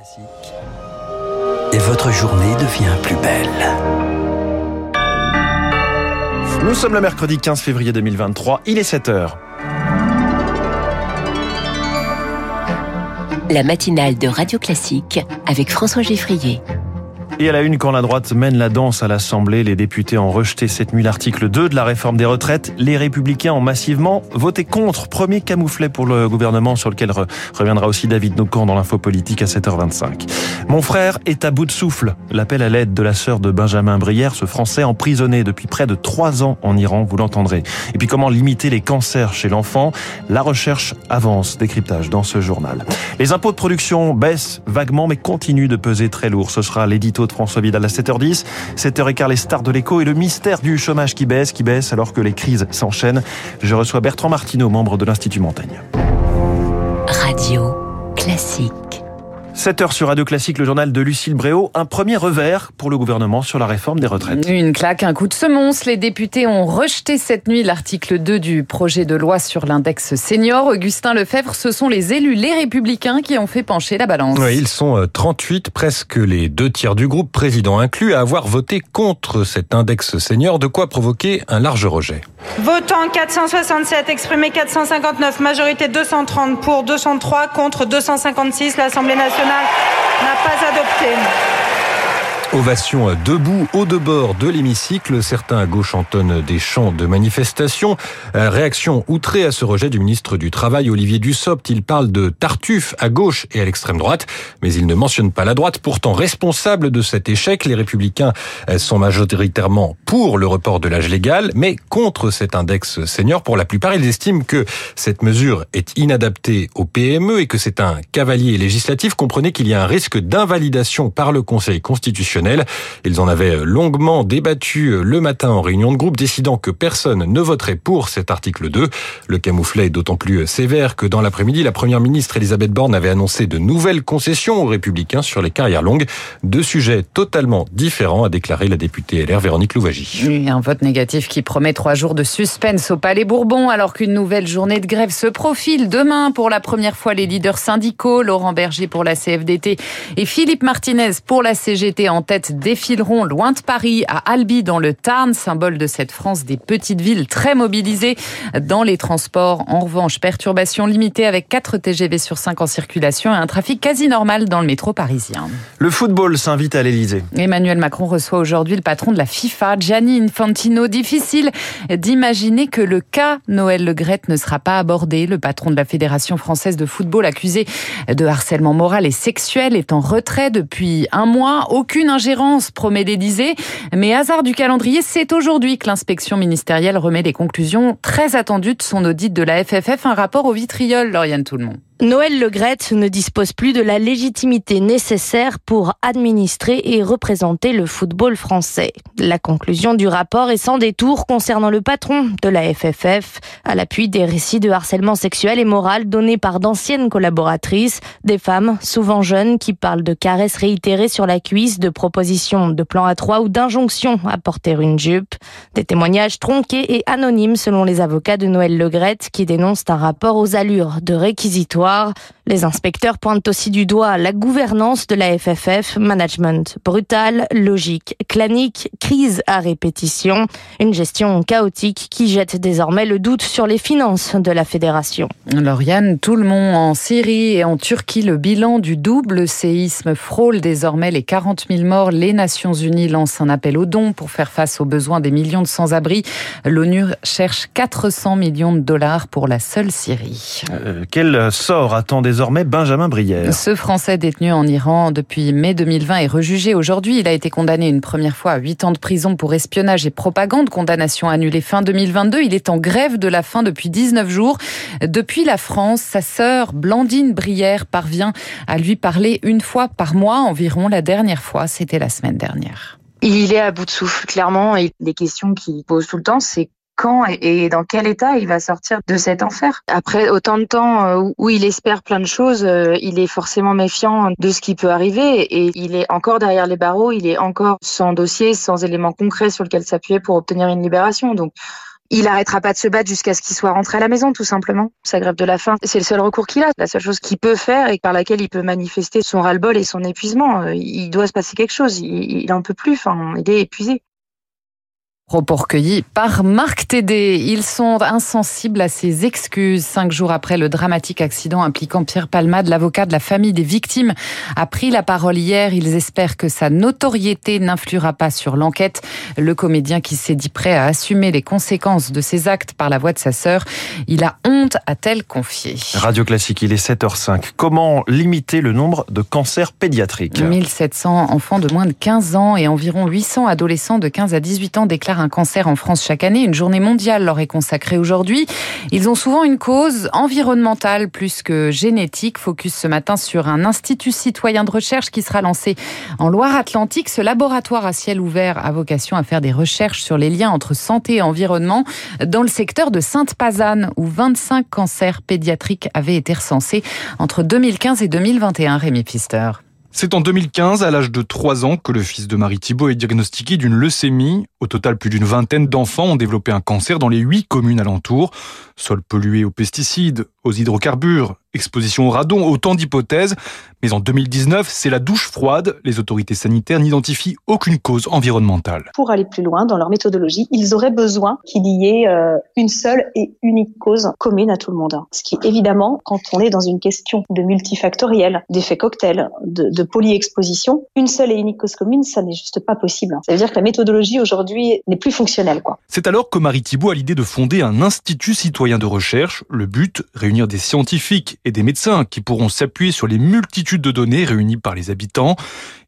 Classique. Et votre journée devient plus belle. Nous sommes le mercredi 15 février 2023, il est 7h. La matinale de Radio Classique avec François Geffrier. Et à la une, quand la droite mène la danse à l'Assemblée, les députés ont rejeté cette nuit l'article 2 de la réforme des retraites. Les républicains ont massivement voté contre. Premier camouflet pour le gouvernement sur lequel reviendra aussi David Nocan dans l'info politique à 7h25. Mon frère est à bout de souffle. L'appel à l'aide de la sœur de Benjamin Brière, ce Français emprisonné depuis près de trois ans en Iran, vous l'entendrez. Et puis comment limiter les cancers chez l'enfant? La recherche avance. Décryptage dans ce journal. Les impôts de production baissent vaguement mais continuent de peser très lourd. Ce sera l'édito François Vidal à 7h10. 7h15, les stars de l'écho et le mystère du chômage qui baisse, qui baisse alors que les crises s'enchaînent. Je reçois Bertrand Martineau, membre de l'Institut Montaigne. Radio classique. 7 heures sur Radio Classique, le journal de Lucille Bréau. Un premier revers pour le gouvernement sur la réforme des retraites. Une claque, un coup de semonce. Les députés ont rejeté cette nuit l'article 2 du projet de loi sur l'index senior. Augustin Lefebvre, ce sont les élus, les républicains, qui ont fait pencher la balance. Oui, ils sont 38, euh, presque les deux tiers du groupe, président inclus, à avoir voté contre cet index senior, de quoi provoquer un large rejet. Votant 467, exprimé 459, majorité 230 pour 203, contre 256, l'Assemblée nationale n'a pas adopté. Ovation debout, au debord de l'hémicycle. Certains à gauche entonnent des chants de manifestation. Euh, réaction outrée à ce rejet du ministre du Travail, Olivier Dussopt. Il parle de Tartuffe à gauche et à l'extrême droite, mais il ne mentionne pas la droite, pourtant responsable de cet échec. Les républicains euh, sont majoritairement pour le report de l'âge légal, mais contre cet index senior. Pour la plupart, ils estiment que cette mesure est inadaptée au PME et que c'est un cavalier législatif. Comprenez qu'il y a un risque d'invalidation par le Conseil constitutionnel ils en avaient longuement débattu le matin en réunion de groupe, décidant que personne ne voterait pour cet article 2. Le camouflet est d'autant plus sévère que dans l'après-midi, la première ministre Elisabeth Borne avait annoncé de nouvelles concessions aux républicains sur les carrières longues. Deux sujets totalement différents, a déclaré la députée LR Véronique Louvagie. un vote négatif qui promet trois jours de suspense au Palais Bourbon, alors qu'une nouvelle journée de grève se profile demain pour la première fois les leaders syndicaux, Laurent Berger pour la CFDT et Philippe Martinez pour la CGT en défileront loin de Paris à Albi dans le Tarn, symbole de cette France des petites villes très mobilisées dans les transports. En revanche, perturbations limitées avec 4 TGV sur 5 en circulation et un trafic quasi normal dans le métro parisien. Le football s'invite à l'Elysée. Emmanuel Macron reçoit aujourd'hui le patron de la FIFA, Gianni Infantino. Difficile d'imaginer que le cas Noël Legrette ne sera pas abordé. Le patron de la Fédération française de football accusé de harcèlement moral et sexuel est en retrait depuis un mois. Aucune ingérence, promet. Mais hasard du calendrier, c'est aujourd'hui que l'inspection ministérielle remet les conclusions très attendues de son audit de la FFF, un rapport au vitriol, Lauriane Tout-le-Monde. Noël Legrette ne dispose plus de la légitimité nécessaire pour administrer et représenter le football français. La conclusion du rapport est sans détour concernant le patron de la FFF, à l'appui des récits de harcèlement sexuel et moral donnés par d'anciennes collaboratrices, des femmes, souvent jeunes, qui parlent de caresses réitérées sur la cuisse, de propositions de plan à trois ou d'injonctions à porter une jupe. Des témoignages tronqués et anonymes selon les avocats de Noël Legrette qui dénoncent un rapport aux allures de réquisitoire les inspecteurs pointent aussi du doigt la gouvernance de la FFF, management brutal, logique, clanique, crise à répétition, une gestion chaotique qui jette désormais le doute sur les finances de la fédération. Lauriane, tout le monde en Syrie et en Turquie, le bilan du double séisme frôle désormais les 40 000 morts. Les Nations Unies lancent un appel aux dons pour faire face aux besoins des millions de sans-abri. L'ONU cherche 400 millions de dollars pour la seule Syrie. Euh, quel sort attend désormais Benjamin Brière. Ce Français détenu en Iran depuis mai 2020 est rejugé aujourd'hui. Il a été condamné une première fois à 8 ans de prison pour espionnage et propagande, condamnation annulée fin 2022. Il est en grève de la faim depuis 19 jours. Depuis la France, sa sœur Blandine Brière parvient à lui parler une fois par mois environ. La dernière fois, c'était la semaine dernière. Il est à bout de souffle, clairement. Et les questions qu'il pose tout le temps, c'est quand et dans quel état il va sortir de cet enfer. Après autant de temps euh, où il espère plein de choses, euh, il est forcément méfiant de ce qui peut arriver et il est encore derrière les barreaux, il est encore sans dossier, sans éléments concrets sur lequel s'appuyer pour obtenir une libération. Donc il arrêtera pas de se battre jusqu'à ce qu'il soit rentré à la maison, tout simplement. Sa grève de la faim, c'est le seul recours qu'il a, la seule chose qu'il peut faire et par laquelle il peut manifester son ras-le-bol et son épuisement. Il doit se passer quelque chose. Il, il en peut plus. Enfin, il est épuisé. Propos recueillis par Marc Tédé. Ils sont insensibles à ses excuses. Cinq jours après le dramatique accident impliquant Pierre Palmade, l'avocat de la famille des victimes a pris la parole hier. Ils espèrent que sa notoriété n'influera pas sur l'enquête. Le comédien qui s'est dit prêt à assumer les conséquences de ses actes par la voix de sa sœur, il a honte, a-t-elle confié. Radio Classique, il est 7h05. Comment limiter le nombre de cancers pédiatriques? 1700 enfants de moins de 15 ans et environ 800 adolescents de 15 à 18 ans déclarent un cancer en France chaque année. Une journée mondiale leur est consacrée aujourd'hui. Ils ont souvent une cause environnementale plus que génétique. Focus ce matin sur un institut citoyen de recherche qui sera lancé en Loire-Atlantique. Ce laboratoire à ciel ouvert a vocation à faire des recherches sur les liens entre santé et environnement dans le secteur de Sainte-Pazanne où 25 cancers pédiatriques avaient été recensés entre 2015 et 2021. Rémi Pfister. C'est en 2015, à l'âge de 3 ans, que le fils de Marie Thibault est diagnostiqué d'une leucémie. Au total, plus d'une vingtaine d'enfants ont développé un cancer dans les huit communes alentours. Sol pollué aux pesticides, aux hydrocarbures, exposition au radon, autant d'hypothèses. Mais en 2019, c'est la douche froide. Les autorités sanitaires n'identifient aucune cause environnementale. Pour aller plus loin dans leur méthodologie, ils auraient besoin qu'il y ait euh, une seule et unique cause commune à tout le monde. Ce qui, évidemment, quand on est dans une question de multifactoriel, d'effet cocktail, de, de polyexposition, une seule et unique cause commune, ça n'est juste pas possible. Ça veut dire que la méthodologie aujourd'hui n'est plus fonctionnelle. C'est alors que Marie Thibault a l'idée de fonder un institut citoyen de recherche. Le but, réunir des scientifiques et des médecins qui pourront s'appuyer sur les multitudes de données réunies par les habitants,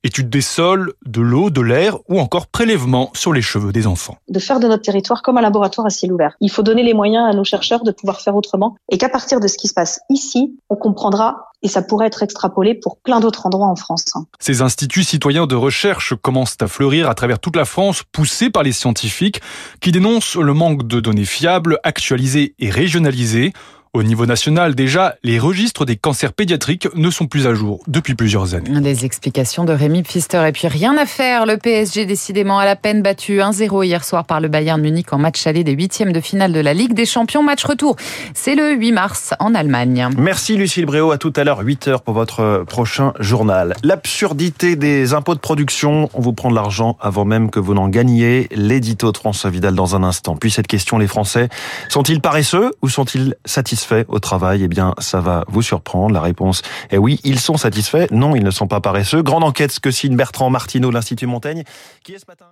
études des sols, de l'eau, de l'air ou encore prélèvements sur les cheveux des enfants. De faire de notre territoire comme un laboratoire à ciel ouvert. Il faut donner les moyens à nos chercheurs de pouvoir faire autrement et qu'à partir de ce qui se passe ici, on comprendra et ça pourrait être extrapolé pour plein d'autres endroits en France. Ces instituts citoyens de recherche commencent à fleurir à travers toute la France, poussés par les scientifiques qui dénoncent le manque de données fiables, actualisées et régionalisées. Au niveau national, déjà, les registres des cancers pédiatriques ne sont plus à jour depuis plusieurs années. Des explications de Rémi Pfister. Et puis rien à faire, le PSG décidément à la peine battu 1-0 hier soir par le Bayern Munich en match aller des huitièmes de finale de la Ligue des Champions. Match retour, c'est le 8 mars en Allemagne. Merci Lucille Bréau, à tout à l'heure 8h pour votre prochain journal. L'absurdité des impôts de production, on vous prend de l'argent avant même que vous n'en gagniez. L'édito de François Vidal dans un instant. Puis cette question, les Français sont-ils paresseux ou sont-ils satisfaits? Satisfaits au travail Eh bien, ça va vous surprendre. La réponse est oui, ils sont satisfaits. Non, ils ne sont pas paresseux. Grande enquête, ce que signe Bertrand Martineau de l'Institut Montaigne, qui est ce matin